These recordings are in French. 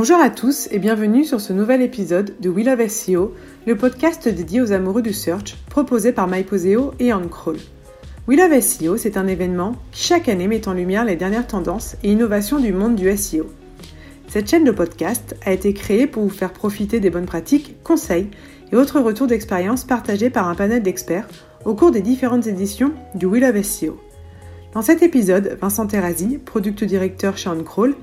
Bonjour à tous et bienvenue sur ce nouvel épisode de We Love SEO, le podcast dédié aux amoureux du search proposé par MyPoseo et OnCrawl. We Love SEO, c'est un événement qui chaque année met en lumière les dernières tendances et innovations du monde du SEO. Cette chaîne de podcast a été créée pour vous faire profiter des bonnes pratiques, conseils et autres retours d'expérience partagés par un panel d'experts au cours des différentes éditions du We Love SEO. Dans cet épisode, Vincent Terrazi, product directeur chez OnCrawl,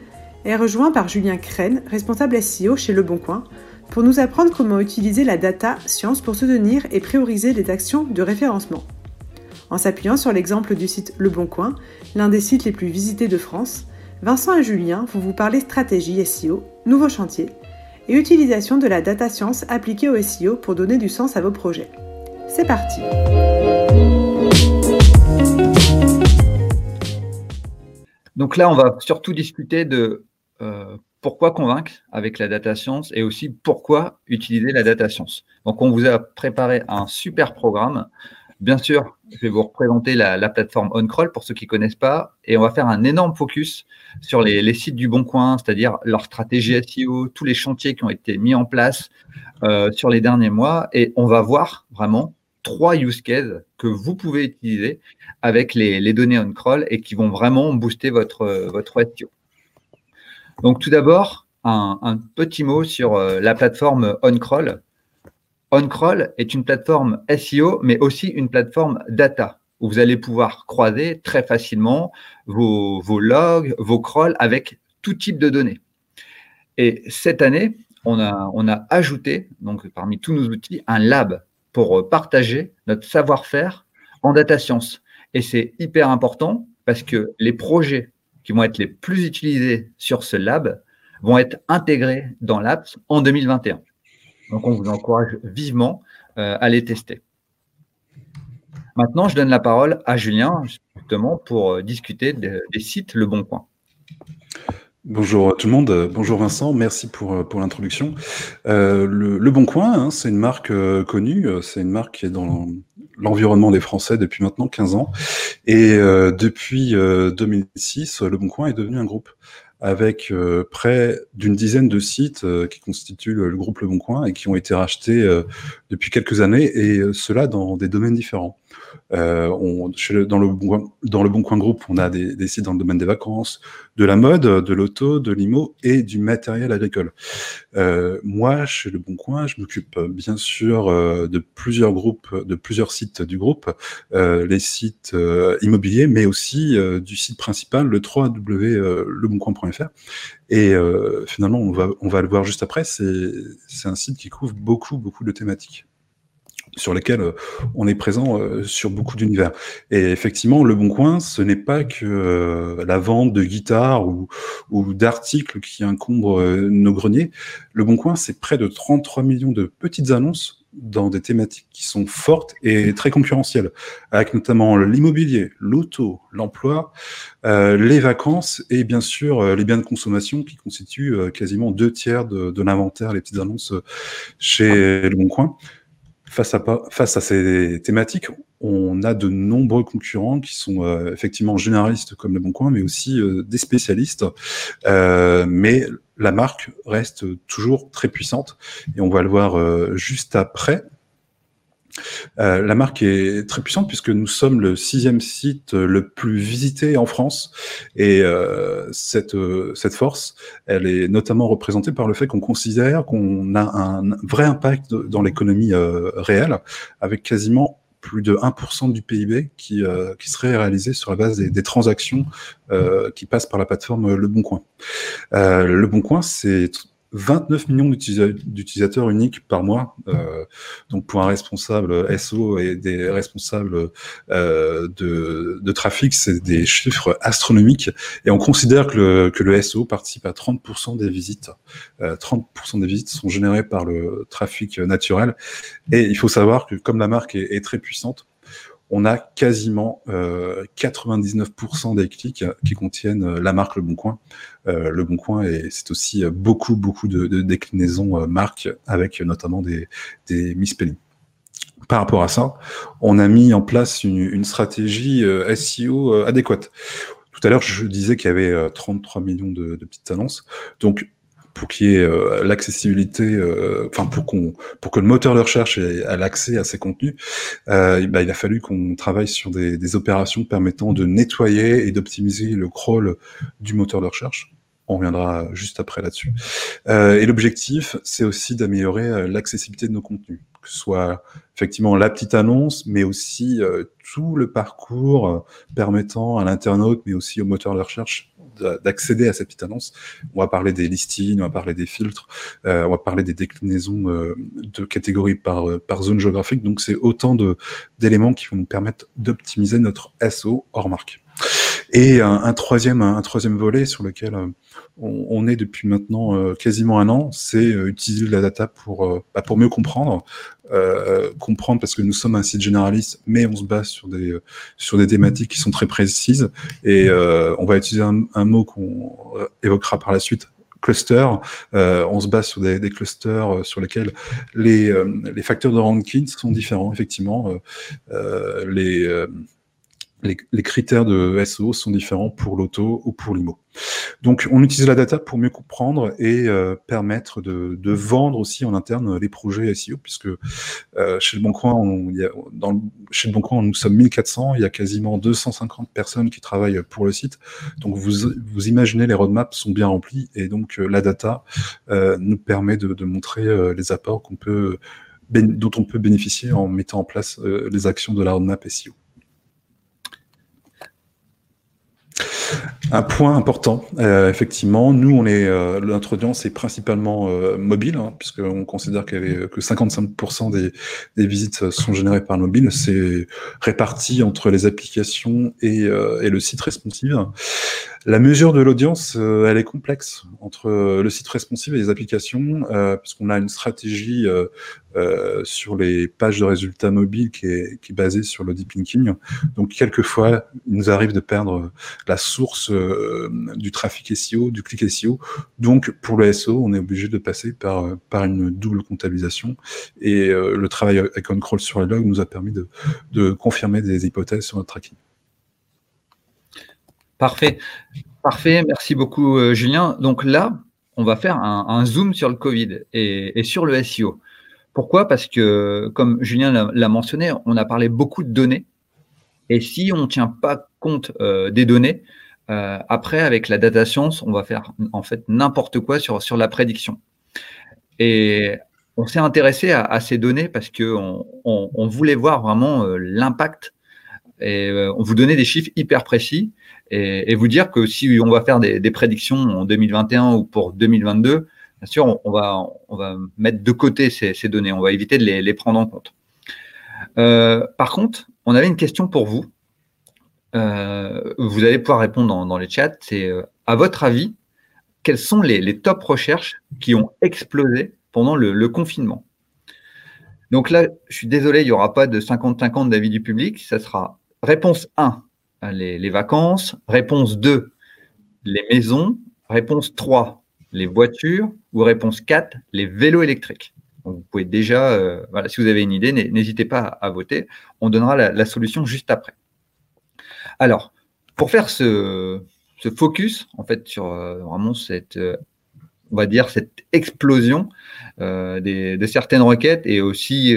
est rejoint par Julien Crène, responsable SEO chez Le Bon Coin, pour nous apprendre comment utiliser la data science pour soutenir et prioriser les actions de référencement. En s'appuyant sur l'exemple du site Le Bon Coin, l'un des sites les plus visités de France, Vincent et Julien vont vous parler stratégie SEO, nouveaux chantiers et utilisation de la data science appliquée au SEO pour donner du sens à vos projets. C'est parti Donc là, on va surtout discuter de pourquoi convaincre avec la data science et aussi pourquoi utiliser la data science. Donc, on vous a préparé un super programme. Bien sûr, je vais vous représenter la, plateforme OnCrawl pour ceux qui ne connaissent pas et on va faire un énorme focus sur les, sites du Bon Coin, c'est-à-dire leur stratégie SEO, tous les chantiers qui ont été mis en place euh, sur les derniers mois et on va voir vraiment trois use cases que vous pouvez utiliser avec les, données OnCrawl et qui vont vraiment booster votre, votre SEO. Donc tout d'abord, un, petit mot sur euh, la plateforme OnCrawl. OnCrawl est une plateforme SEO, mais aussi une plateforme data, où vous allez pouvoir croiser très facilement vos, logs, vos crawls avec tout type de données. Et cette année, on a, on a ajouté, donc parmi tous nos outils, un lab pour partager notre savoir-faire en data science. Et c'est hyper important parce que les projets qui vont être les plus utilisés sur ce lab vont être intégrés dans l'apps en 2021. Donc, on vous encourage vivement euh, à les tester. Maintenant, je donne la parole à Julien, justement, pour euh, discuter des sites Le Bon Coin. Bonjour tout le monde, bonjour Vincent, merci pour, pour l'introduction. Euh, le, Bon Coin, hein, c'est une marque connue, c'est une marque qui est dans l'environnement des Français depuis maintenant 15 ans. Et depuis 2006, Le Bon Coin est devenu un groupe avec euh, près d'une dizaine de sites euh, qui constituent le, groupe Le Bon Coin et qui ont été rachetés euh, depuis quelques années, et cela dans des domaines différents. On, dans, le bon, dans le Bon Coin Groupe, on a des, sites dans le domaine des vacances, de la mode, de l'auto, de l'IMO et du matériel agricole. moi, chez Le Bon Coin, je m'occupe bien sûr de plusieurs groupes, de plusieurs sites du groupe, les sites immobiliers, mais aussi du site principal, le 3W leboncoin.fr et euh, finalement, on va, on va le voir juste après, c'est un site qui couvre beaucoup, beaucoup de thématiques sur lesquelles euh, on est présent euh, sur beaucoup d'univers. Et effectivement, Le Bon Coin, ce n'est pas que la vente de guitares ou, d'articles qui encombrent nos greniers. Le Bon Coin, c'est près de 33 millions de petites annonces dans des thématiques qui sont fortes et très concurrentielles, avec notamment l'immobilier, l'auto, l'emploi, euh, les vacances et bien sûr euh, les biens de consommation qui constituent euh, quasiment deux tiers de, de l'inventaire, les petites annonces chez Le Bon Coin. Face à, face à ces thématiques, on a de nombreux concurrents qui sont effectivement généralistes comme Le Bon Coin, mais aussi des spécialistes. mais la marque reste toujours très puissante et on va le voir euh, juste après. Euh, la marque est très puissante puisque nous sommes le sixième site le plus visité en France et euh, cette, cette force, elle est notamment représentée par le fait qu'on considère qu'on a un vrai impact dans l'économie réelle avec quasiment plus de 1% du PIB qui, euh, qui serait réalisé sur la base des, transactions euh, qui passent par la plateforme Le Bon Coin. Euh, le Bon Coin, c'est 29 millions d'utilisateurs uniques par mois. Euh, donc pour un responsable SO et des responsables euh, de, trafic, c'est des chiffres astronomiques. Et on considère que le, que SO participe à 30% des visites. Euh, 30% des visites sont générées par le trafic naturel. Et il faut savoir que comme la marque est très puissante, on a quasiment 99% euh, des clics qui contiennent euh, la marque Le Bon Coin. Euh, le Bon Coin, et c'est aussi beaucoup, beaucoup de, déclinaisons marques avec notamment des, des misspellings. Par rapport à ça, on a mis en place une, stratégie SEO adéquate. Tout à l'heure, je disais qu'il y avait 33 millions de, de petites annonces. Donc, pour qu'il y ait euh, l'accessibilité, euh, enfin pour qu'on pour que le moteur de recherche ait, l'accès à ces contenus, euh, bah, il a fallu qu'on travaille sur des, des, opérations permettant de nettoyer et d'optimiser le crawl du moteur de recherche. On reviendra juste après là-dessus. et l'objectif, c'est aussi d'améliorer l'accessibilité de nos contenus, que soit effectivement la petite annonce, mais aussi tout le parcours permettant à l'internaute, mais aussi au moteur de recherche d'accéder à cette petite annonce. On va parler des listings, on va parler des filtres, euh, on va parler des déclinaisons euh, de catégories par, euh, par zone géographique. Donc, c'est autant d'éléments qui vont nous permettre d'optimiser notre SO hors marque. Et un, troisième, un, troisième volet sur lequel on, est depuis maintenant quasiment un an, c'est utiliser la data pour, bah, pour mieux comprendre, euh, comprendre parce que nous sommes un site généraliste, mais on se base sur des sur des thématiques qui sont très précises et euh, on va utiliser un, mot qu'on évoquera par la suite. Cluster, euh, on se base sur des, des clusters sur lesquels les, les facteurs de ranking sont différents, effectivement. les, les, critères de SEO sont différents pour l'auto ou pour l'IMO. Donc, on utilise la data pour mieux comprendre et euh, permettre de, vendre aussi en interne les projets SEO, puisque euh, chez le Bon Coin, on, dans chez le Bon Coin, nous sommes 1400, il y a quasiment 250 personnes qui travaillent pour le site. Donc, vous, imaginez, les roadmaps sont bien remplis et donc euh, la data nous permet de, montrer les apports dont on peut bénéficier en mettant en place les actions de la roadmap SEO. Un point important, euh, effectivement, nous, on est, euh, notre audience est principalement euh, mobile, hein, puisqu'on considère que 55% des, des, visites sont générées par le mobile. C'est réparti entre les applications et, et le site responsive. La mesure de l'audience, euh, elle est complexe entre euh, le site responsive et les applications, euh, puisqu'on a une stratégie sur les pages de résultats mobiles qui est, qui est basée sur le deep linking. Donc, quelquefois, il nous arrive de perdre la source du trafic SEO, du clic SEO. Donc, pour le SEO, on est obligé de passer par, par une double comptabilisation. Et le travail avec OnCrawl sur les logs nous a permis de, de confirmer des hypothèses sur notre tracking. Parfait. Parfait. Merci beaucoup, euh, Julien. Donc là, on va faire un, zoom sur le Covid et, sur le SEO. Pourquoi? Parce que, comme Julien l'a mentionné, on a parlé beaucoup de données. Et si on ne tient pas compte euh, des données, euh, après, avec la data science, on va faire en fait n'importe quoi sur, sur la prédiction. Et on s'est intéressé à, ces données parce qu'on on, voulait voir vraiment l'impact et on vous donnait des chiffres hyper précis et, vous dire que si on va faire des, prédictions en 2021 ou pour 2022, bien sûr, on, va, mettre de côté ces, données, on va éviter de les, prendre en compte. Euh, par contre, on avait une question pour vous. Euh, vous allez pouvoir répondre dans, les chats. C'est euh, à votre avis, quelles sont les, top recherches qui ont explosé pendant le, confinement? Donc là, je suis désolé, il n'y aura pas de 50-50 d'avis du public. Ça sera réponse 1, les, vacances. Réponse 2, les maisons. Réponse 3, les voitures. Ou réponse 4, les vélos électriques. vous pouvez déjà, euh, si vous avez une idée, n'hésitez pas à, voter. On donnera la, solution juste après. Alors, pour faire ce, focus, en fait, sur euh, vraiment cette, euh, on va dire, cette explosion de certaines requêtes et aussi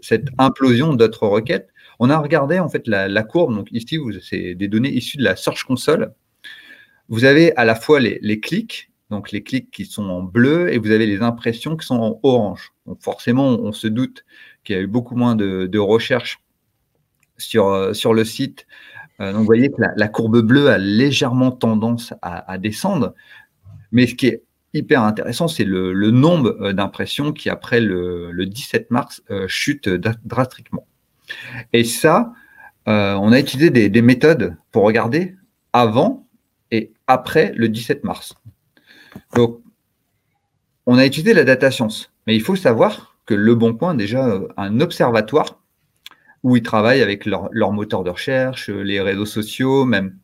cette implosion d'autres requêtes, on a regardé en fait la, courbe. Donc ici, c'est des données issues de la Search Console. Vous avez à la fois les, clics, donc les clics qui sont en bleu, et vous avez les impressions qui sont en orange. Donc forcément, on, se doute qu'il y a eu beaucoup moins de, recherches sur, euh, sur le site. Euh, donc vous voyez que la, courbe bleue a légèrement tendance à, descendre. Mais ce qui est hyper intéressant, c'est le, nombre euh, d'impressions qui, après le, 17 mars, chute drastiquement. Et ça, euh, on a utilisé des, méthodes pour regarder avant et après le 17 mars. Donc, on a utilisé la data science, mais il faut savoir que Le Bon Coin déjà un observatoire où ils travaillent avec leur, moteur de recherche, les réseaux sociaux, même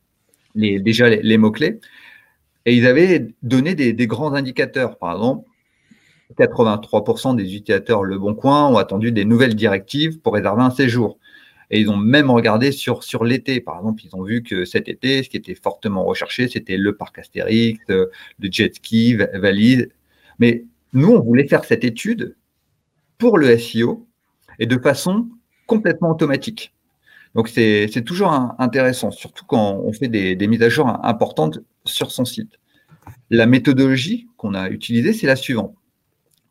les, déjà les, mots-clés. Et ils avaient donné des, des grands indicateurs. Par exemple, 83% des utilisateurs Le Bon Coin ont attendu des nouvelles directives pour réserver un séjour. Et ils ont même regardé sur, sur l'été. Par exemple, ils ont vu que cet été, ce qui était fortement recherché, c'était le parc Astérix, le jet ski, valide. Mais nous, on voulait faire cette étude pour le SEO et de façon complètement automatique. Donc, c'est toujours intéressant, surtout quand on fait des, des mises à jour importantes sur son site. La méthodologie qu'on a utilisée, c'est la suivante.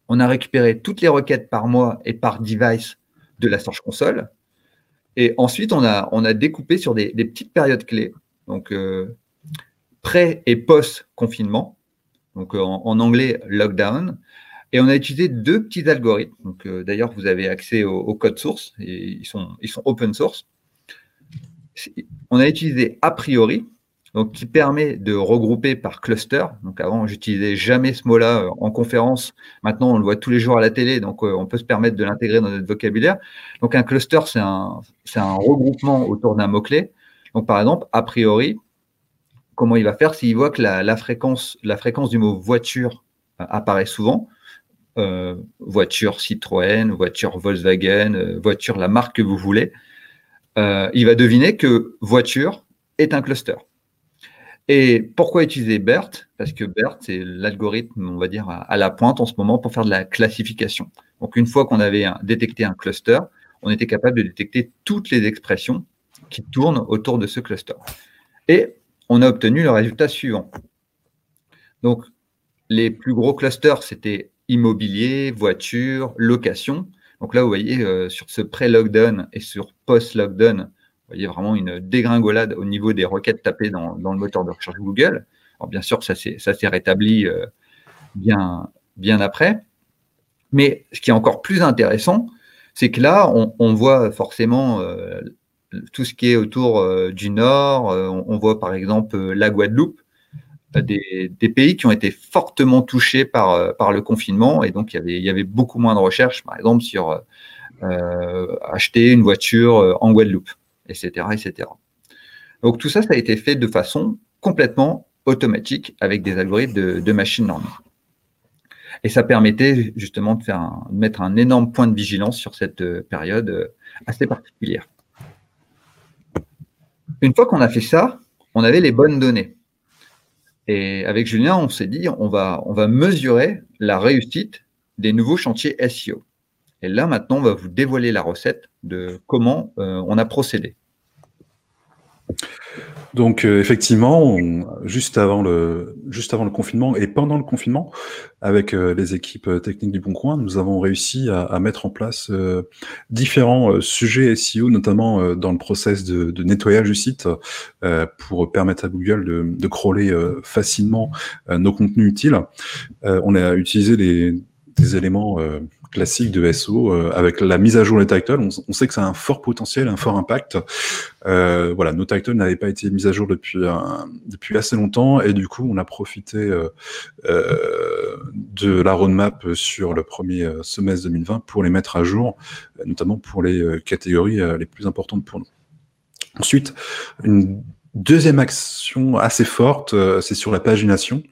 On a récupéré toutes les requêtes par mois et par device de la Search Console. Et ensuite, on a, on a découpé sur des, petites périodes clés, donc euh, pré et post-confinement, donc euh, en, anglais lockdown. Et on a utilisé deux petits algorithmes. Donc, euh, d'ailleurs, vous avez accès au, code source ils sont, ils sont open source. On a utilisé a priori, donc qui permet de regrouper par cluster. Donc avant, j'utilisais jamais ce mot-là euh, en conférence. Maintenant, on le voit tous les jours à la télé, donc euh, on peut se permettre de l'intégrer dans notre vocabulaire. Donc un cluster, c'est un, regroupement autour d'un mot-clé. Donc par exemple, a priori, comment il va faire s'il voit que la, fréquence, la fréquence du mot voiture euh, apparaît souvent, voiture Citroën, voiture Volkswagen, voiture la marque que vous voulez, il va deviner que voiture est un cluster. Et pourquoi utiliser BERT? Parce que BERT, c'est l'algorithme, on va dire, à la pointe en ce moment pour faire de la classification. Donc, une fois qu'on avait détecté un cluster, on était capable de détecter toutes les expressions qui tournent autour de ce cluster. Et on a obtenu le résultat suivant. Donc, les plus gros clusters, c'était immobilier, voiture, location. Donc là, vous voyez, euh, sur ce pré-lockdown et sur post-lockdown, vous voyez vraiment une dégringolade au niveau des requêtes tapées dans, le moteur de recherche Google. Alors bien sûr, ça s'est rétabli euh, bien, bien après. Mais ce qui est encore plus intéressant, c'est que là, on, voit forcément euh, tout ce qui est autour euh, du Nord. On, voit par exemple la Guadeloupe, des, pays qui ont été fortement touchés par, le confinement. Et donc, il y avait beaucoup moins de recherches, par exemple, sur acheter une voiture en Guadeloupe etc., etc. Donc tout ça, ça a été fait de façon complètement automatique avec des algorithmes de, machine learning. Et ça permettait justement de, faire mettre un énorme point de vigilance sur cette euh, période euh, assez particulière. Une fois qu'on a fait ça, on avait les bonnes données. Et avec Julien, on s'est dit, on va, on va mesurer la réussite des nouveaux chantiers SEO. Et là, maintenant, on va vous dévoiler la recette de comment euh, on a procédé. Donc euh, effectivement, juste avant le juste avant le confinement et pendant le confinement, avec euh, les équipes techniques du Bon Coin, nous avons réussi à, mettre en place différents sujets SEO, notamment dans le process de, nettoyage du site, pour permettre à Google de, de crawler facilement nos contenus utiles. on a utilisé des éléments classique de SO euh, avec la mise à jour des titles. On, sait que ça a un fort potentiel, un fort impact. Euh, voilà, nos titles n'avaient pas été mis à jour depuis assez longtemps et du coup on a profité euh, de la roadmap sur le premier semestre 2020 pour les mettre à jour, notamment pour les catégories les plus importantes pour nous. Ensuite, une Deuxième action assez forte, euh, c'est sur la pagination.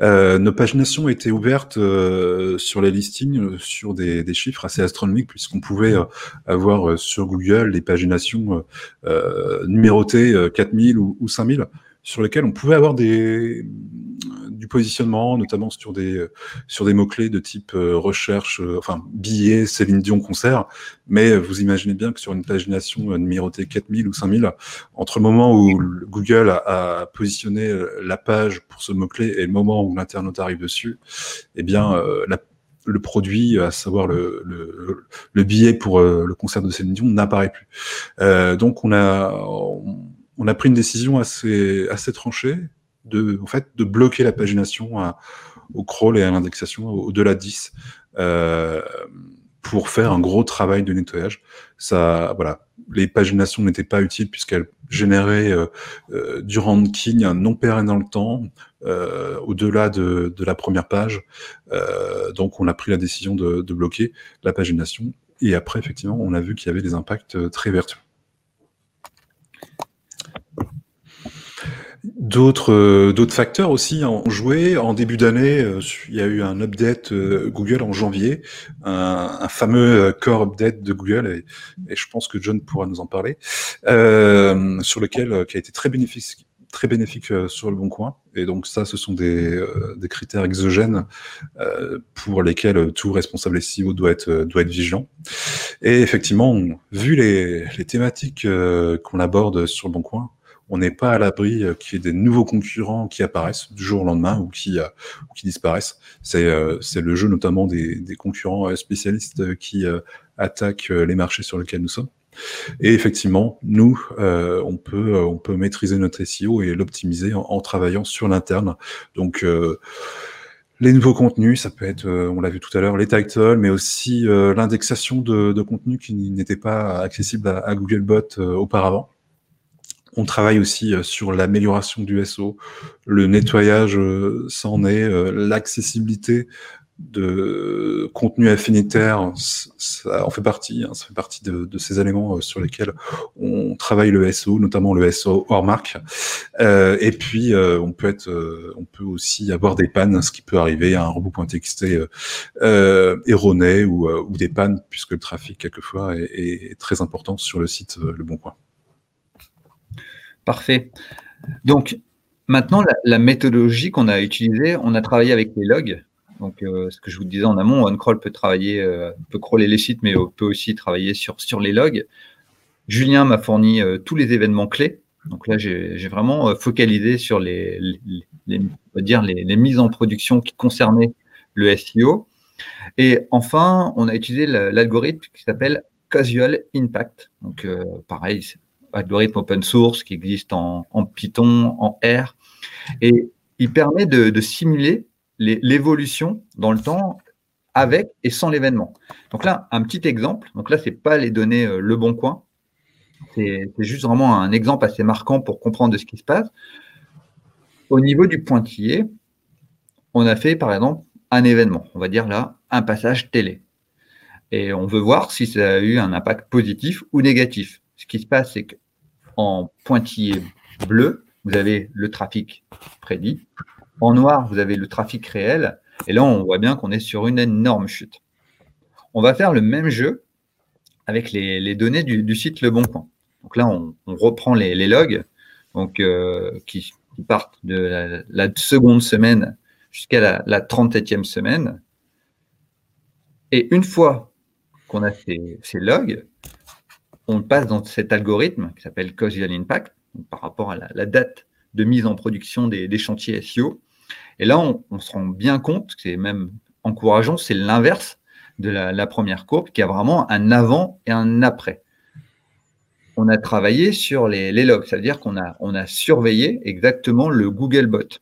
Euh, nos paginations étaient ouvertes euh, sur les listings sur des, chiffres assez astronomiques, puisqu'on pouvait avoir sur Google des paginations numérotées 4000 ou, ou 5000 sur lesquels on pouvait avoir des, du positionnement, notamment sur des, sur des mots-clés de type euh, recherche, euh, enfin, billets, Céline Dion concert. Mais vous imaginez bien que sur une pagination euh, numérotée 4000 ou 5000, entre le moment où Google a, positionné la page pour ce mot-clé et le moment où l'internaute arrive dessus, eh bien, le produit, à savoir le, le, le billet pour le concert de Céline Dion, n'apparaît plus. Euh, donc on a, on a pris une décision assez, assez tranchée de, en fait, de bloquer la pagination au crawl et à l'indexation au-delà de 10 euh, pour faire un gros travail de nettoyage. Ça, voilà, les paginations n'étaient pas utiles puisqu'elles généraient euh, euh, du ranking non pérenne dans le temps, au-delà de, la première page. donc, on a pris la décision de, de bloquer la pagination. Et après, effectivement, on a vu qu'il y avait des impacts très vertueux. D'autres euh, d'autres facteurs aussi ont joué. En début d'année, euh, il y a eu un update euh, Google en janvier, un, un fameux core update de Google, et, et, je pense que John pourra nous en parler, sur lequel qui a été très bénéfique très bénéfique sur le bon coin. Et donc ça, ce sont des, des critères exogènes pour lesquels tout responsable SEO doit être, doit être vigilant. Et effectivement, vu les, les thématiques qu'on aborde sur le bon coin, on n'est pas à l'abri euh, qu'il y ait des nouveaux concurrents qui apparaissent du jour au lendemain ou qui, euh, disparaissent. C'est euh, le jeu notamment des, concurrents spécialistes qui attaquent les marchés sur lesquels nous sommes. Et effectivement, nous, on, peut, maîtriser notre SEO et l'optimiser en, travaillant sur l'interne. Donc, les nouveaux contenus, ça peut être, on l'a vu tout à l'heure, les titles, mais aussi l'indexation de, contenus qui n'étaient pas accessibles à Googlebot auparavant. On travaille aussi euh, sur l'amélioration du SO, le nettoyage, euh, ça en est, euh, l'accessibilité de contenu affinitaire, ça en fait partie, hein, ça fait partie de, ces éléments sur lesquels on travaille le SO, notamment le SO hors marque. et puis on peut être, on peut aussi avoir des pannes, ce qui peut arriver à un robot.txt erroné ou, ou, des pannes puisque le trafic quelquefois est, est très important sur le site Le Bon Coin. Parfait. Donc, maintenant, la, méthodologie qu'on a utilisée, on a travaillé avec les logs. Donc, euh, ce que je vous disais en amont, OneCrawl peut travailler, euh, peut crawler les sites, mais peut aussi travailler sur, sur les logs. Julien m'a fourni euh, tous les événements clés. Donc là, j'ai vraiment focalisé sur les, dire les, mises en production qui concernaient le SEO. Et enfin, on a utilisé l'algorithme qui s'appelle Casual Impact. Donc, pareil, algorithme open source qui existe en, Python, en R, et il permet de, simuler l'évolution dans le temps avec et sans l'événement. Donc là, un petit exemple. Donc là, c'est pas les données euh, Le Bon Coin. C'est juste vraiment un exemple assez marquant pour comprendre de ce qui se passe. Au niveau du pointillé, on a fait par exemple un événement. On va dire là un passage télé. Et on veut voir si ça a eu un impact positif ou négatif. Ce qui se passe, c'est que en pointillé bleu, vous avez le trafic prédit. En noir, vous avez le trafic réel. Et là, on voit bien qu'on est sur une énorme chute. On va faire le même jeu avec les, données du, site Le Bon. Donc là, on, reprend les, logs donc, euh, qui, partent de la, seconde semaine jusqu'à la, la 37e semaine. Et une fois qu'on a ces logs, on passe dans cet algorithme qui s'appelle Causal Impact, par rapport à la, date de mise en production des, chantiers SEO. Et là, on, se rend bien compte, c'est même encourageant, c'est l'inverse de la, première courbe, qui a vraiment un avant et un après. On a travaillé sur les, logs, c'est-à-dire qu'on a, surveillé exactement le Googlebot.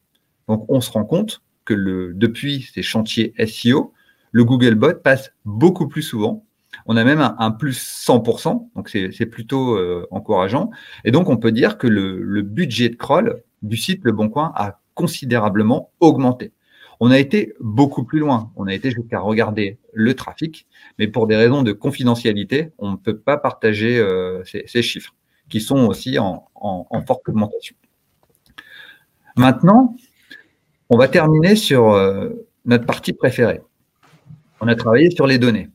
Donc, on se rend compte que depuis ces chantiers SEO, le Googlebot passe beaucoup plus souvent on a même un, plus 100%, donc c'est plutôt euh, encourageant. Et donc, on peut dire que le, budget de crawl du site Le Bon Coin a considérablement augmenté. On a été beaucoup plus loin. On a été jusqu'à regarder le trafic, mais pour des raisons de confidentialité, on ne peut pas partager euh, ces, chiffres, qui sont aussi en, forte augmentation. Maintenant, on va terminer sur euh, notre partie préférée. On a travaillé sur les données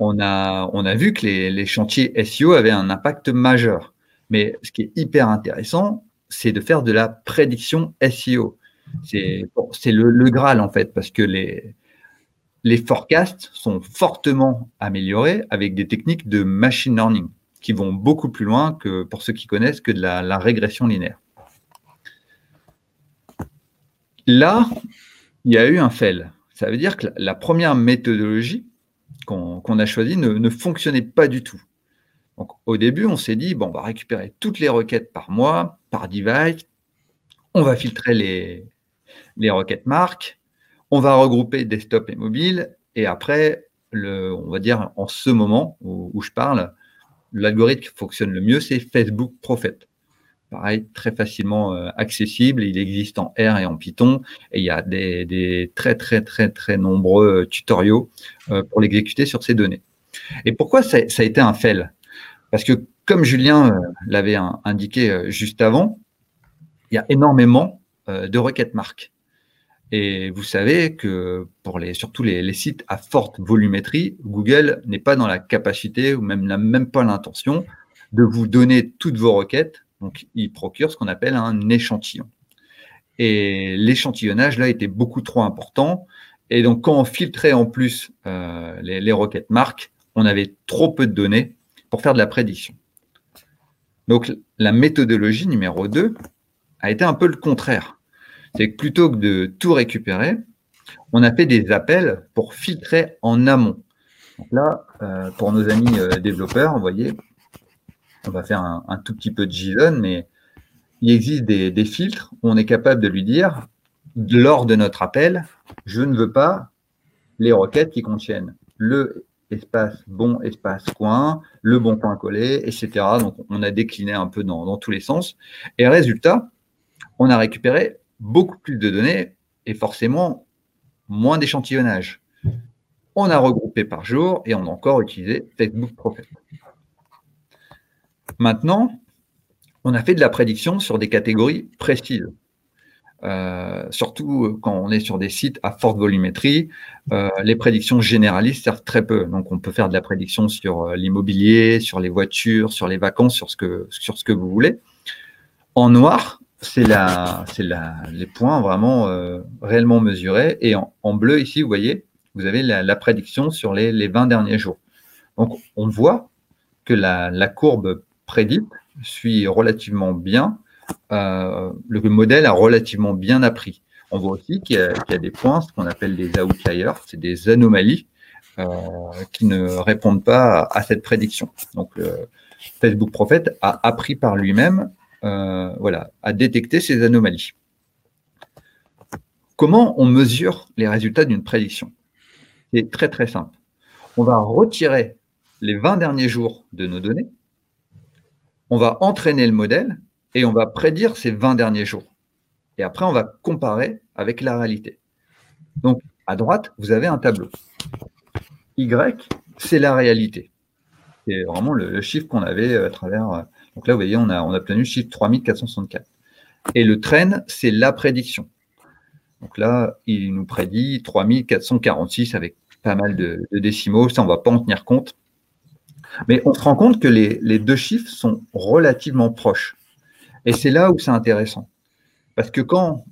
on a, on vu que les, chantiers SEO avaient un impact majeur. Mais ce qui est hyper intéressant, c'est de faire de la prédiction SEO. C'est le, Graal, en fait, parce que les, les forecasts sont fortement améliorés avec des techniques de machine learning qui vont beaucoup plus loin que, pour ceux qui connaissent, que de la, régression linéaire. Là, il y a eu un fail. Ça veut dire que la première méthodologie, qu'on a choisi ne, fonctionnait pas du tout. Donc, au début, on s'est dit, bon, on va récupérer toutes les requêtes par mois, par device, on va filtrer les, requêtes marques, on va regrouper desktop et mobile, et après, on va dire en ce moment où, où je parle, l'algorithme qui fonctionne le mieux, c'est Facebook Prophet pareil, très facilement euh, accessible. Il existe en R et en Python et il y a des, très, très, très, très nombreux euh, tutoriaux euh, pour l'exécuter sur ces données. Et pourquoi ça, a été un fail? Parce que, comme Julien l'avait indiqué juste avant, il y a énormément de requêtes marques. Et vous savez que pour les, surtout les, sites à forte volumétrie, Google n'est pas dans la capacité ou même n'a même pas l'intention de vous donner toutes vos requêtes. Donc, il procure ce qu'on appelle un échantillon. Et l'échantillonnage là était beaucoup trop important. Et donc, quand on filtrait en plus euh, les, les requêtes marques, on avait trop peu de données pour faire de la prédiction. Donc, la méthodologie numéro 2 a été un peu le contraire c'est que plutôt que de tout récupérer, on a fait des appels pour filtrer en amont. Donc là, euh, pour nos amis euh, développeurs, vous voyez, on va faire un, tout petit peu de JSON, mais il existe des, filtres où on est capable de lui dire, lors de notre appel, je ne veux pas les requêtes qui contiennent le espace bon, espace coin, le bon point collé, etc. Donc, on a décliné un peu dans, dans tous les sens. Et résultat, on a récupéré beaucoup plus de données et forcément moins d'échantillonnage. On a regroupé par jour et on a encore utilisé Facebook Prophet. Maintenant, on a fait de la prédiction sur des catégories précises. Euh, surtout quand on est sur des sites à forte volumétrie, euh, les prédictions généralistes servent très peu. Donc, on peut faire de la prédiction sur euh, l'immobilier, sur les voitures, sur les vacances, sur ce que, sur ce que vous voulez. En noir, c'est la, la, les points vraiment euh, réellement mesurés. Et en, bleu, ici, vous voyez, vous avez la, prédiction sur les, les, 20 derniers jours. Donc, on voit que la, la courbe prédite suit relativement bien. Euh, le modèle a relativement bien appris. On voit aussi qu'il y a, des points, ce qu'on appelle des outliers, c'est des anomalies euh, qui ne répondent pas à, à cette prédiction. Donc, Facebook Prophet a appris par lui-même euh, voilà, à détecter ces anomalies. Comment on mesure les résultats d'une prédiction? C'est très très simple. On va retirer les 20 derniers jours de nos données, on va entraîner le modèle et on va prédire ces 20 derniers jours. Et après, on va comparer avec la réalité. Donc, à droite, vous avez un tableau. Y, c'est la réalité. C'est vraiment le, chiffre qu'on avait à travers euh, donc là, vous voyez, on a, on a obtenu le chiffre 3464. Et le trend, c'est la prédiction. Donc là, il nous prédit 3446 avec pas mal de, décimaux. Ça, on ne va pas en tenir compte. Mais on se rend compte que les, deux chiffres sont relativement proches. Et c'est là où c'est intéressant. Parce que quand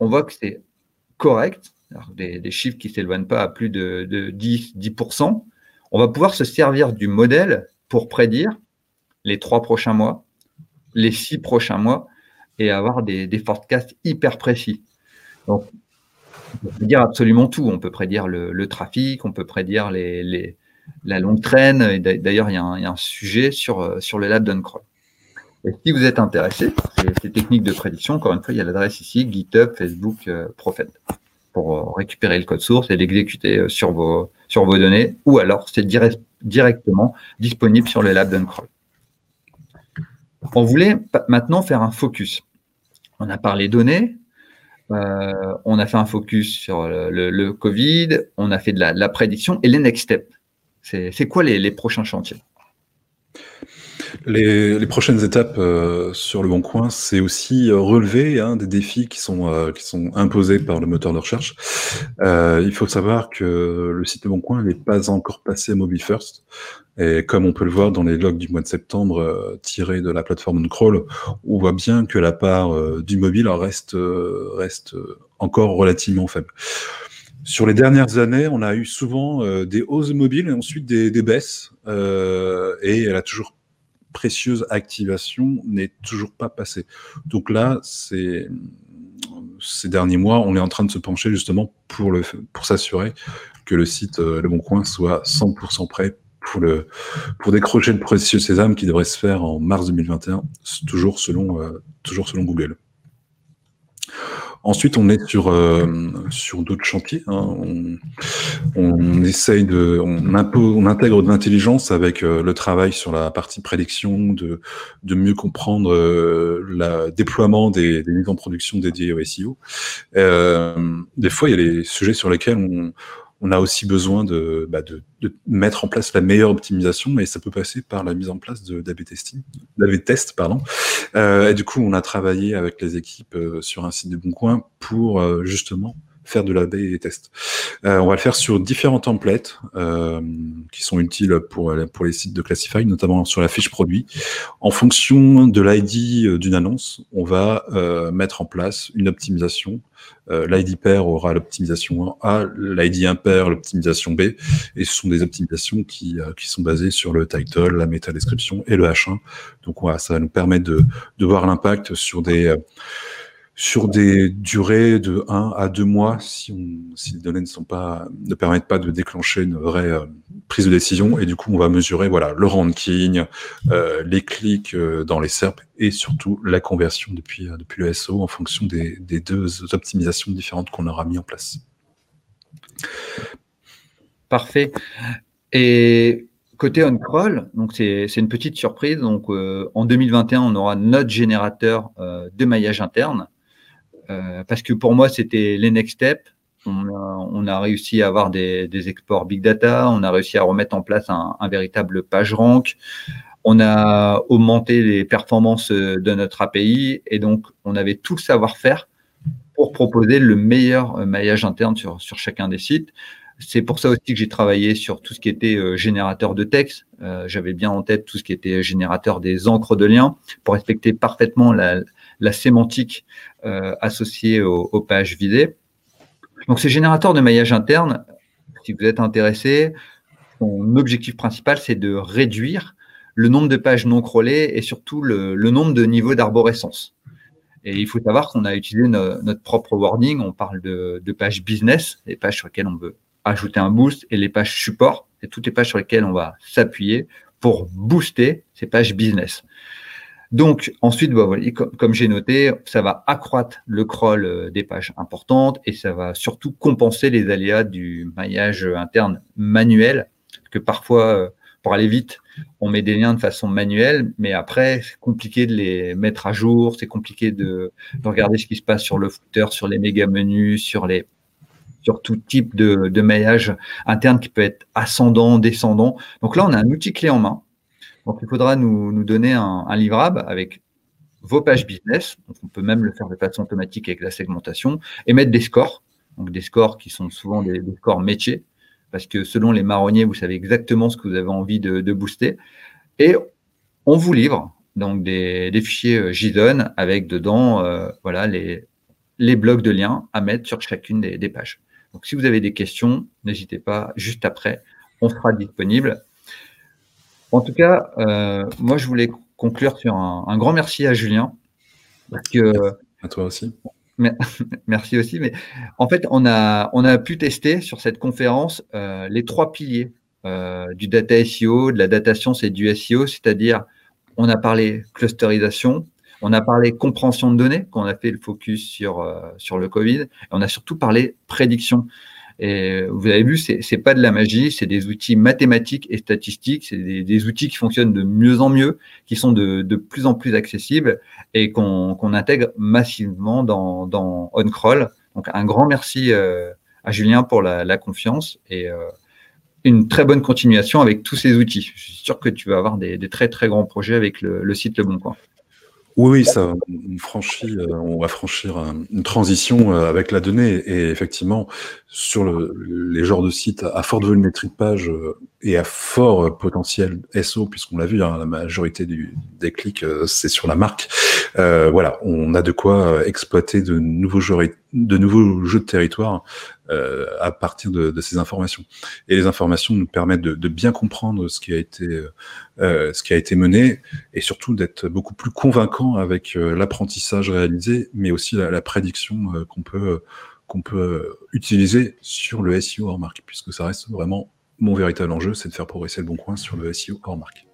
on voit que c'est correct, des, chiffres qui ne s'éloignent pas à plus de, de 10, 10%, on va pouvoir se servir du modèle pour prédire les trois prochains mois, les six prochains mois, et avoir des, des forecasts hyper précis. Donc, on peut dire absolument tout. On peut prédire le, trafic, on peut prédire les, la longue traîne. D'ailleurs, il, y, a un sujet sur, sur le lab d'Uncroll. Et si vous êtes intéressé, ces, techniques de prédiction, encore une fois, il y a l'adresse ici, GitHub, Facebook, euh, pour euh, récupérer le code source et l'exécuter euh, sur vos, données, ou alors c'est directement disponible sur le lab d'Uncroll. On voulait maintenant faire un focus. On a parlé données, euh, on a fait un focus sur le, Covid, on a fait de la, prédiction et les next steps. C'est quoi les, prochains chantiers? Les, prochaines étapes euh, sur le Bon Coin, c'est aussi euh, relever hein, des défis qui sont, qui sont imposés par le moteur de recherche. il faut savoir que le site Le Bon Coin n'est pas encore passé mobile first. Et comme on peut le voir dans les logs du mois de septembre euh, tirés de la plateforme Uncrawl, on voit bien que la part euh, du mobile euh, reste encore relativement faible. Sur les dernières années, on a eu souvent des hausses mobiles et ensuite des, baisses. et la toujours précieuse activation n'est toujours pas passée. Donc là, c'est ces derniers mois, on est en train de se pencher justement pour, le, pour s'assurer que le site Le Bon Coin soit 100% prêt pour, le, pour décrocher le précieux sésame qui devrait se faire en mars 2021, toujours selon, euh, toujours selon Google. Ensuite, on est sur, euh, sur d'autres chantiers. Hein. On, on, essaye de, on, on intègre de l'intelligence avec euh, le travail sur la partie prédiction, de, de mieux comprendre le déploiement des, des mises en production dédiées au SEO. des fois, il y a des sujets sur lesquels on, on a aussi besoin bah, de, mettre en place la meilleure optimisation et ça peut passer par la mise en place d'AB testing, d'AB test pardon. et du coup, on a travaillé avec les équipes sur un site de Bon Coin pour justement faire de la et tests. Euh, on va le faire sur différents templates euh, qui sont utiles pour, pour les sites de Classify, notamment sur la fiche produit. En fonction de l'ID euh, d'une annonce, on va euh, mettre en place une optimisation. Euh, L'ID pair aura l'optimisation A, l'ID impair l'optimisation B, et ce sont des optimisations qui, euh, qui sont basées sur le title, la méta description et le H1. Donc voilà, ça va nous permettre de, de voir l'impact sur des sur des durées de 1 à 2 mois si, les données ne, permettent pas de déclencher une vraie euh, prise de décision. Et du coup, on va mesurer voilà, le ranking, euh, les clics euh, dans les SERP et surtout la conversion depuis, le SO en fonction des, deux optimisations différentes qu'on aura mis en place. Parfait. Et côté on-crawl, c'est une petite surprise. Donc en 2021, on aura notre générateur de maillage interne parce que pour moi, c'était les next steps. On a, réussi à avoir des, exports big data, on a réussi à remettre en place un, véritable page rank, on a augmenté les performances de notre API et donc on avait tout le savoir-faire pour proposer le meilleur maillage interne sur, chacun des sites. C'est pour ça aussi que j'ai travaillé sur tout ce qui était euh, générateur de texte. Euh, j'avais bien en tête tout ce qui était générateur des encres de liens pour respecter parfaitement la, la sémantique euh, associée aux, pages visées. Donc ces générateurs de maillage interne, si vous êtes intéressé, son objectif principal, c'est de réduire le nombre de pages non crawlées et surtout le, nombre de niveaux d'arborescence. Et il faut savoir qu'on a utilisé notre propre wording. On parle de, de, pages business, les pages sur lesquelles on veut ajouter un boost, et les pages support, c'est toutes les pages sur lesquelles on va s'appuyer pour booster ces pages business. Donc ensuite, bah, comme, j'ai noté, ça va accroître le crawl euh, des pages importantes et ça va surtout compenser les aléas du maillage interne manuel, que parfois, euh, pour aller vite, on met des liens de façon manuelle, mais après, c'est compliqué de les mettre à jour, c'est compliqué de, regarder ce qui se passe sur le footer, sur les méga menus, sur les sur tout type de maillage interne qui peut être ascendant, descendant. Donc là, on a un outil clé en main donc, il faudra nous, donner un, livrable avec vos pages business. on peut même le faire de façon automatique avec la segmentation et mettre des scores. Donc, des scores qui sont souvent des, scores métiers parce que selon les marronniers, vous savez exactement ce que vous avez envie de, booster. Et on vous livre donc des, fichiers euh, JSON avec dedans euh, voilà, les, les blocs de liens à mettre sur chacune des, des pages. Donc, si vous avez des questions, n'hésitez pas, juste après, on sera disponible. En tout cas, euh, moi, je voulais conclure sur un, grand merci à Julien. Parce que, à toi aussi. merci aussi. Mais en fait, on a, on a pu tester sur cette conférence euh, les trois piliers euh, du data SEO, de la data science et du SEO, c'est-à-dire on a parlé clusterisation, on a parlé compréhension de données, qu'on a fait le focus sur, sur le Covid, et on a surtout parlé prédiction. Et vous avez vu, c'est pas de la magie, c'est des outils mathématiques et statistiques, c'est des, outils qui fonctionnent de mieux en mieux, qui sont de, de plus en plus accessibles et qu'on intègre massivement dans, dans OnCrawl. Donc un grand merci euh, à Julien pour la, la confiance et euh, une très bonne continuation avec tous ces outils. Je suis sûr que tu vas avoir des, des très très grands projets avec le, le site Le Bon Coin. Oui, oui, ça, on, franchit, euh, on va franchir une transition euh, avec la donnée. Et effectivement, sur le, les genres de sites à forte volumétrie de page euh, et à fort potentiel SO, puisqu'on l'a vu, hein, la majorité des clics, c'est sur la marque. Voilà, on a de quoi exploiter de nouveaux jeux, de nouveaux jeux de territoire euh, à partir de, de, ces informations. Et les informations nous permettent de, de bien comprendre ce qui a été euh, ce qui a été mené et surtout d'être beaucoup plus convaincant avec euh, l'apprentissage réalisé, mais aussi la, la prédiction euh, qu'on peut qu'on peut utiliser sur le SEO hors marque, puisque ça reste vraiment mon véritable enjeu, c'est de faire progresser le bon coin sur le SEO hors marque.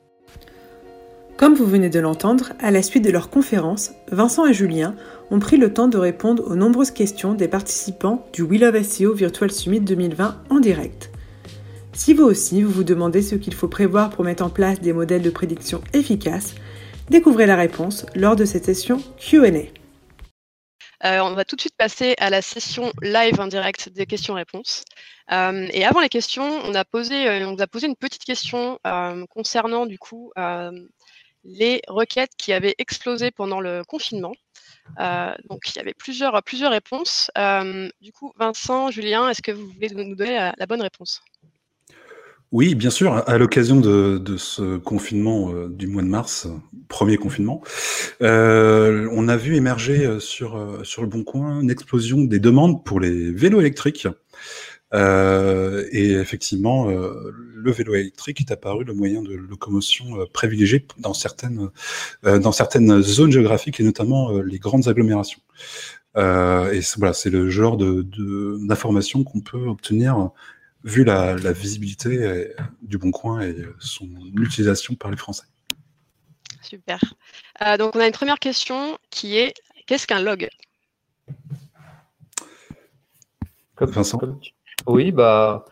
Comme vous venez de l'entendre, à la suite de leur conférence, Vincent et Julien ont pris le temps de répondre aux nombreuses questions des participants du We Love SEO Virtual Summit 2020 en direct. Si vous aussi vous vous demandez ce qu'il faut prévoir pour mettre en place des modèles de prédiction efficaces, découvrez la réponse lors de cette session QA. Euh, on va tout de suite passer à la session live en direct des questions-réponses. Euh, et avant les questions, on a posé, euh, on vous a posé une petite question concernant du coup les requêtes qui avaient explosé pendant le confinement. donc, il y avait plusieurs, réponses. du coup, Vincent, Julien, est-ce que vous voulez nous donner la bonne réponse? Oui, bien sûr. À l'occasion de, ce confinement euh, du mois de mars, premier confinement, euh, on a vu émerger euh, sur le Bon Coin une explosion des demandes pour les vélos électriques. Et effectivement, le vélo électrique est apparu le moyen de locomotion privilégié dans certaines, dans certaines zones géographiques et notamment les grandes agglomérations. et voilà, c'est le genre de d'informations qu'on peut obtenir vu la, visibilité euh, du Bon Coin et son utilisation par les Français. Super. Euh, donc on a une première question qui est qu'est-ce qu'un log? Vincent? Oui, bah,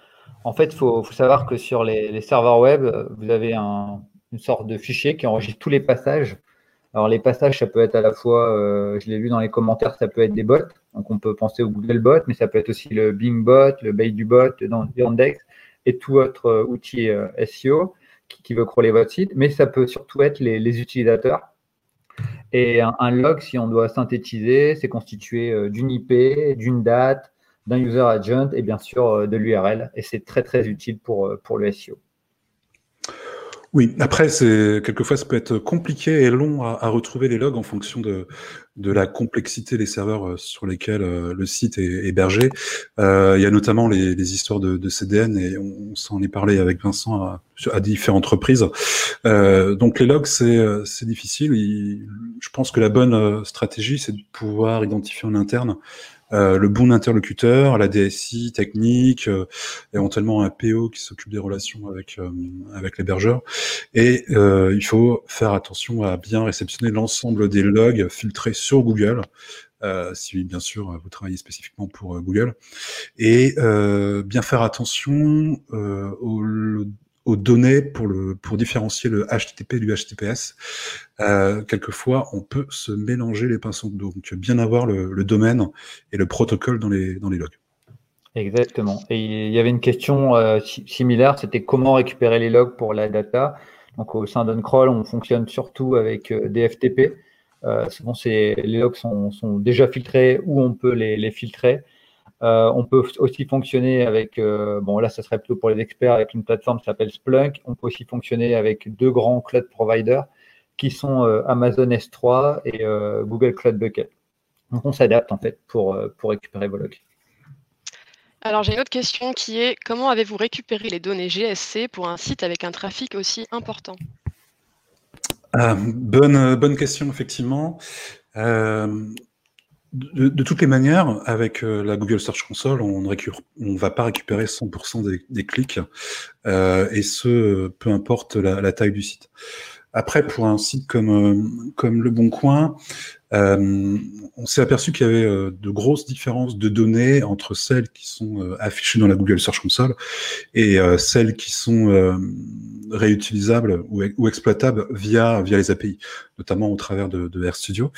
en fait, il faut, savoir que sur les, serveurs web, vous avez une sorte de fichier qui enregistre tous les passages alors les passages, ça peut être à la fois, euh, je l'ai lu dans les commentaires, ça peut être des bots. Donc on peut penser au Google Bot, mais ça peut être aussi le Bing Bot, le Bot, le Yandex et tout autre euh, outil euh, SEO qui, veut crawler votre site. Mais ça peut surtout être les, utilisateurs. Et un, log, si on doit synthétiser, c'est constitué d'une IP, d'une date, d'un user agent et bien sûr de l'URL. Et c'est très très utile pour, pour le SEO. Oui, après, quelquefois ça peut être compliqué et long à, retrouver les logs en fonction de, de la complexité des serveurs euh, sur lesquels euh, le site est hébergé. Euh, il y a notamment les, histoires de, CDN et on, s'en est parlé avec Vincent à, différentes reprises. Euh, donc les logs, c'est difficile. je pense que la bonne stratégie, c'est de pouvoir identifier en interne euh, le bon interlocuteur, la DSI technique, euh, éventuellement un PO qui s'occupe des relations avec euh, avec l'hébergeur. Et il faut faire attention à bien réceptionner l'ensemble des logs filtrés sur Google. si bien sûr vous travaillez spécifiquement pour Google, et bien faire attention au aux données pour, le, pour différencier le HTTP du HTTPS. Euh, quelquefois, on peut se mélanger les pinceaux. Donc, bien avoir le, domaine et le protocole dans les, dans les logs. Exactement. Et il y avait une question euh, similaire, c'était comment récupérer les logs pour la data. Donc, au sein d'Uncrawl, on fonctionne surtout avec euh, des FTP. souvent, les logs sont, sont, déjà filtrés ou on peut les, les filtrer. Euh, on peut aussi fonctionner avec, euh, bon là, ça serait plutôt pour les experts, avec une plateforme qui s'appelle Splunk. On peut aussi fonctionner avec deux grands cloud providers qui sont euh, Amazon S3 et Google Cloud Bucket. Donc on s'adapte en fait pour, pour récupérer vos logs. Alors j'ai une autre question qui est comment avez-vous récupéré les données GSC pour un site avec un trafic aussi important? Bonne, bonne question, effectivement. De, toutes les manières, avec euh, la Google Search Console, on ne va pas récupérer 100% des, clics, euh, et ce, peu importe la, taille du site. Après, pour un site comme, euh, comme Le Bon Coin, euh, on s'est aperçu qu'il y avait euh, de grosses différences de données entre celles qui sont euh, affichées dans la Google Search Console et celles qui sont réutilisables ou, exploitables via, via les API, notamment au travers de, de RStudio.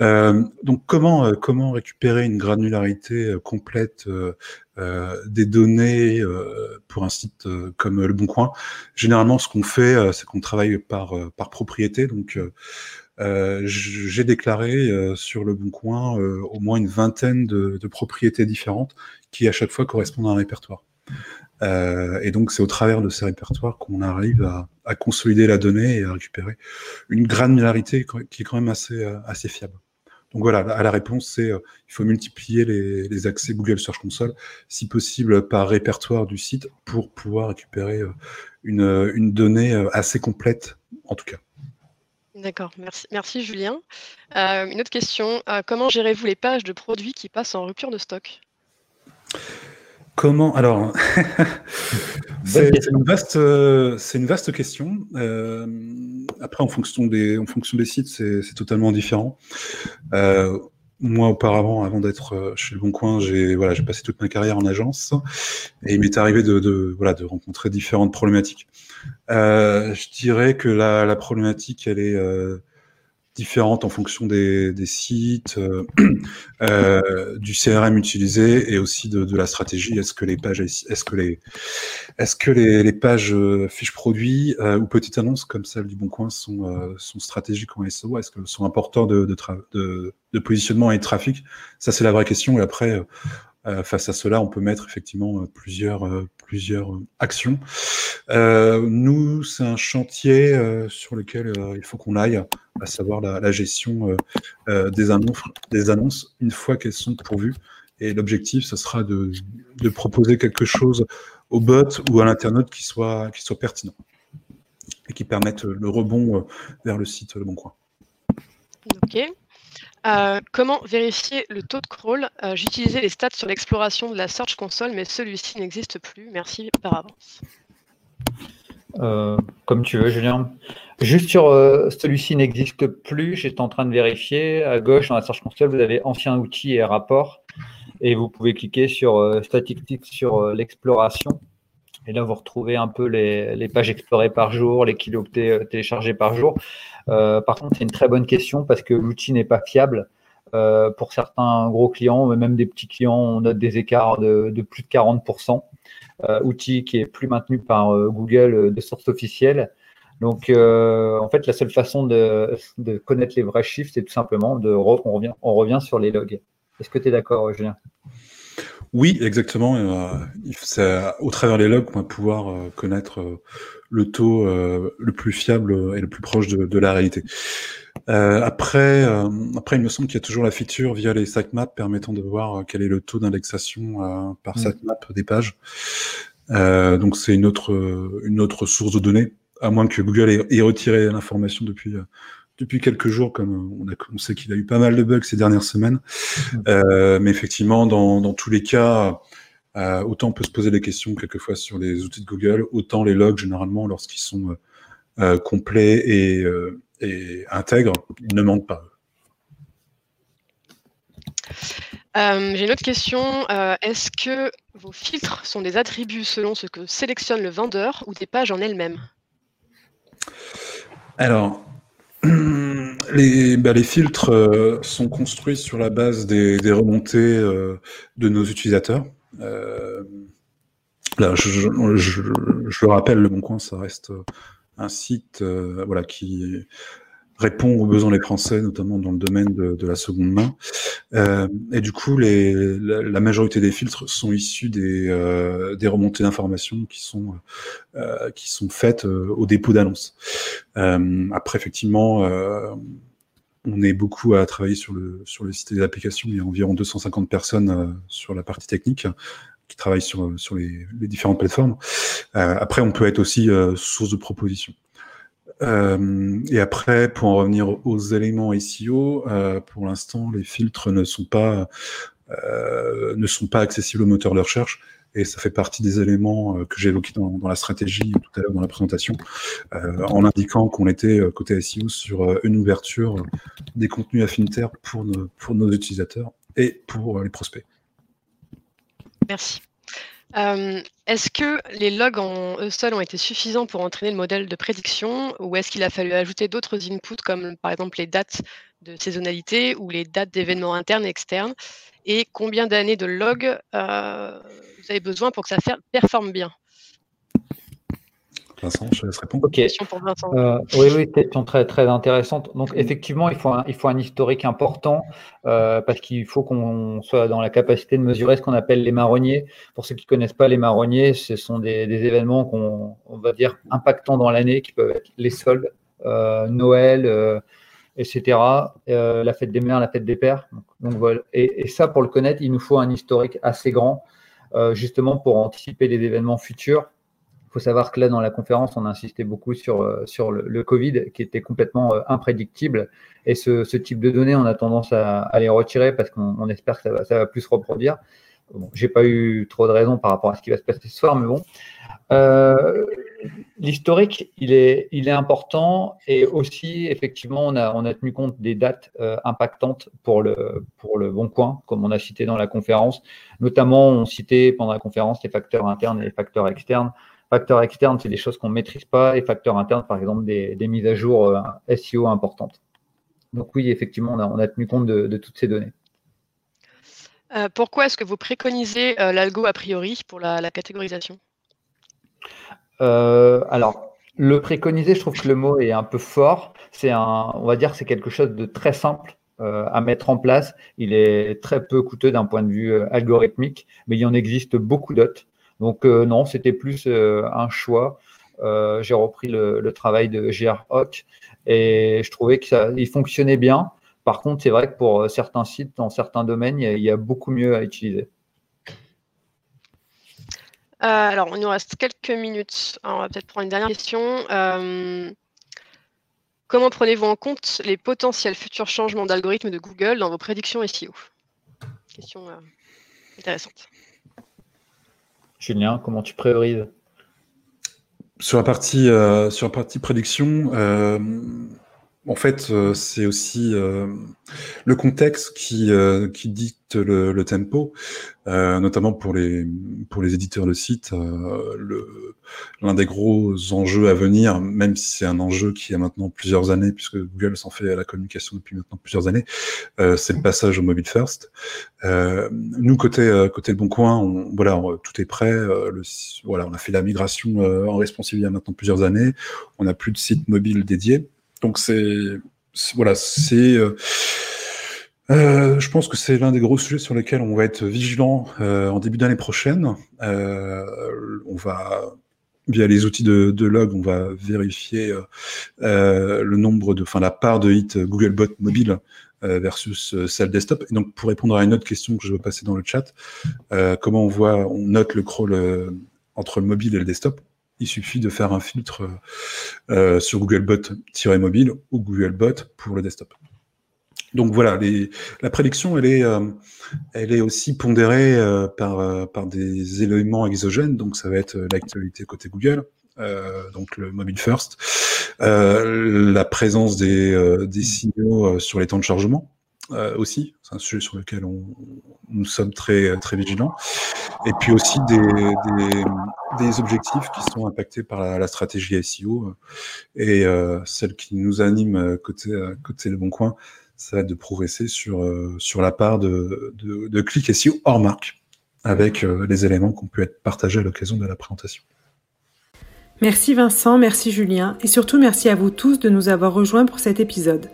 donc comment, comment récupérer une granularité complète des données pour un site comme Le Bon Coin? Généralement, ce qu'on fait, c'est qu'on travaille par, par propriété, donc euh, j'ai déclaré euh, sur le Bon Coin euh, au moins une vingtaine de, propriétés différentes qui à chaque fois correspondent à un répertoire. et donc c'est au travers de ces répertoires qu'on arrive à, consolider la donnée et à récupérer une granularité qui est quand même assez, assez fiable. Donc voilà, la réponse, c'est il faut multiplier les, accès Google Search Console, si possible par répertoire du site, pour pouvoir récupérer une donnée assez complète, en tout cas. D'accord, merci, merci Julien. Euh, une autre question, euh, comment gérez-vous les pages de produits qui passent en rupture de stock? Comment Alors, c'est une, vaste, euh, une vaste question. après, en fonction des, en fonction des sites, c'est totalement différent. moi, auparavant, avant d'être chez Le Bon Coin, j'ai voilà, passé toute ma carrière en agence et il m'est arrivé de, de, voilà, de rencontrer différentes problématiques. Euh, je dirais que la, problématique, elle est, euh, différentes en fonction des, sites, du CRM utilisé et aussi de, la stratégie. Est-ce que les pages, est-ce que les, est-ce que les, pages fiches produits ou petites annonces comme celle du Bon Coin sont, stratégiques en SEO Est-ce qu'elles sont importantes de, de, de, positionnement et de trafic? Ça, c'est la vraie question. Et après, euh, face à cela, on peut mettre effectivement euh, plusieurs, euh, plusieurs actions. nous, c'est un chantier sur lequel il faut qu'on aille, à savoir la, gestion des, annonces, des annonces une fois qu'elles sont pourvues. Et l'objectif, ce sera de, de, proposer quelque chose au bot ou à l'internaute qui soit, qui soit pertinent et qui permette le rebond vers le site Le Bon Coin. Ok. Euh, comment vérifier le taux de crawl? Euh, J'utilisais les stats sur l'exploration de la Search Console, mais celui-ci n'existe plus. Merci par avance. Euh, comme tu veux, Julien. Juste sur celui-ci n'existe plus, j'étais en train de vérifier. À gauche, dans la Search Console, vous avez ancien outil et rapport. Et vous pouvez cliquer sur statistiques sur l'exploration. Et là, vous retrouvez un peu les, pages explorées par jour, les kilooctets téléchargés par jour. Euh, par contre, c'est une très bonne question parce que l'outil n'est pas fiable. Euh, pour certains gros clients, même des petits clients, on note des écarts de, plus de 40%. Euh, outil qui est plus maintenu par Google de source officielle. Donc, en fait, la seule façon de, connaître les vrais chiffres, c'est tout simplement de on, revient, on revient sur les logs. Est-ce que tu es d'accord, Julien Oui, exactement. c'est au travers des logs qu'on va pouvoir connaître le taux euh, le plus fiable et le plus proche de, la réalité. Euh, après, euh, après, il me semble qu'il y a toujours la feature via les sitemaps permettant de voir quel est le taux d'indexation par mm. sitemap des pages. donc c'est une autre, une autre source de données, à moins que Google ait, retiré l'information depuis depuis quelques jours, comme on, a, on sait qu'il a eu pas mal de bugs ces dernières semaines. Mm. mais effectivement, dans, dans tous les cas, euh, autant on peut se poser des questions quelquefois sur les outils de Google, autant les logs, généralement, lorsqu'ils sont euh, euh, complets et, et, intègres, ils ne manquent pas. J'ai une autre question. Est-ce que vos filtres sont des attributs selon ce que sélectionne le vendeur ou des pages en elles-mêmes? Alors, les, bah, les, filtres sont construits sur la base des, remontées de nos utilisateurs. Euh, là, je, le rappelle, Le Bon Coin, ça reste un site euh, voilà, qui répond aux besoins des Français, notamment dans le domaine de, la seconde main. Euh, et du coup, les, la, majorité des filtres sont issus des, des remontées d'informations qui sont qui sont faites au dépôt d'annonces. après, effectivement, on est beaucoup à travailler sur le, sur le site des applications. Il y a environ 250 personnes euh, sur la partie technique qui travaillent sur, sur les, différentes plateformes. Euh, après, on peut être aussi euh, source de propositions. Et après, pour en revenir aux éléments SEO, pour l'instant, les filtres ne sont pas ne sont pas accessibles au moteur de recherche et ça fait partie des éléments euh, que j'ai évoqués dans, la stratégie tout à l'heure dans la présentation, euh, en indiquant qu'on était euh, côté SEO sur une ouverture des contenus affinitaires pour pour nos utilisateurs et pour les prospects. Merci. Est-ce que les logs en eux seuls ont été suffisants pour entraîner le modèle de prédiction ou est-ce qu'il a fallu ajouter d'autres inputs comme par exemple les dates de saisonnalité ou les dates d'événements internes et externes? Et combien d'années de logs vous avez besoin pour que ça performe bien? Vincent, je laisse répondre. Ok. Euh, oui, oui, question très, très intéressante. Donc, effectivement, il faut un, il faut un historique important euh, parce qu'il faut qu'on soit dans la capacité de mesurer ce qu'on appelle les marronniers. Pour ceux qui ne connaissent pas les marronniers, ce sont des, événements qu'on on va dire impactants dans l'année qui peuvent être les soldes, euh, Noël, etc. la fête des mères, la fête des pères. Donc, voilà. et, ça, pour le connaître, il nous faut un historique assez grand euh, justement pour anticiper les événements futurs. Faut savoir que là, dans la conférence, on a insisté beaucoup sur, euh, sur le, Covid, qui était complètement euh, imprédictible. Et ce, type de données, on a tendance à, les retirer parce qu'on espère que ça va, va plus se reproduire. Bon, J'ai pas eu trop de raisons par rapport à ce qui va se passer ce soir, mais bon. Euh, L'historique, il est, important et aussi, effectivement, on a, tenu compte des dates impactantes pour le, pour le Bon Coin, comme on a cité dans la conférence. Notamment, on citait pendant la conférence les facteurs internes et les facteurs externes. Facteurs externes, c'est des choses qu'on ne maîtrise pas, et facteurs internes, par exemple, des, des mises à jour euh, SEO importantes. donc oui, effectivement, on a, tenu compte de, toutes ces données. pourquoi est-ce que vous préconisez l'algo a priori pour la, catégorisation? Alors, le préconiser, je trouve que le mot est un peu fort. C'est un, on va dire, c'est quelque chose de très simple euh, à mettre en place. Il est très peu coûteux d'un point de vue euh, algorithmique, mais il y en existe beaucoup d'autres. Donc euh, non, c'était plus un choix. J'ai repris le, travail de GR Hoc et je trouvais qu'il fonctionnait bien. Par contre, c'est vrai que pour certains sites, dans certains domaines, il y a beaucoup mieux à utiliser. alors, il nous reste quelques minutes. on va peut-être prendre une dernière question. Comment prenez-vous en compte les potentiels futurs changements d'algorithme de Google dans vos prédictions SEO Question euh, intéressante. Julien, comment tu priorises? Sur la partie, euh, sur la partie prédiction, euh, en fait, euh, c'est aussi euh, le contexte qui, euh, qui dicte le, le tempo, notamment pour les, pour les éditeurs de sites. L'un des gros enjeux à venir, même si c'est un enjeu qui a maintenant plusieurs années, puisque Google s'en fait à la communication depuis maintenant plusieurs années, c'est le passage au mobile first. nous, côté, côté Bon Coin, on, voilà, tout est prêt. Le, voilà, on a fait la migration en responsive il y a maintenant plusieurs années. On n'a plus de site mobile dédié. Donc c'est voilà, c'est euh, euh, je pense que c'est l'un des gros sujets sur lesquels on va être vigilant euh, en début d'année prochaine. on va via les outils de, log, on va vérifier le nombre de, la part de hits Googlebot mobile versus celle desktop. Et donc pour répondre à une autre question que je veux passer dans le chat, comment on voit, on note le crawl entre le mobile et le desktop? Il suffit de faire un filtre euh, sur Googlebot-mobile ou Googlebot pour le desktop. Donc voilà, la prédiction, elle est, euh, elle est aussi pondérée euh, par, par des éléments exogènes, donc ça va être l'actualité côté Google, donc le mobile first, la présence des, des signaux sur les temps de chargement, euh, aussi. C'est un sujet sur lequel on, nous sommes très, très vigilants. Et puis aussi des, objectifs qui sont impactés par la, stratégie SEO. Euh, et euh, celle qui nous anime euh, côté, côté Le Bon Coin, ça va être de progresser sur, sur la part de, de, de clics SEO hors marque, avec les éléments qui ont pu être partagés à l'occasion de la présentation. Merci Vincent, merci Julien, et surtout merci à vous tous de nous avoir rejoints pour cet épisode.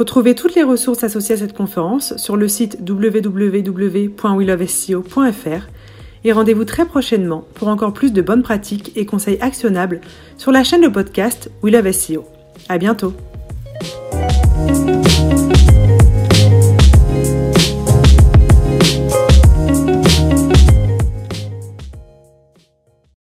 Retrouvez toutes les ressources associées à cette conférence sur le site www.weloveseo.fr et rendez-vous très prochainement pour encore plus de bonnes pratiques et conseils actionnables sur la chaîne de podcast We Love SEO. À bientôt!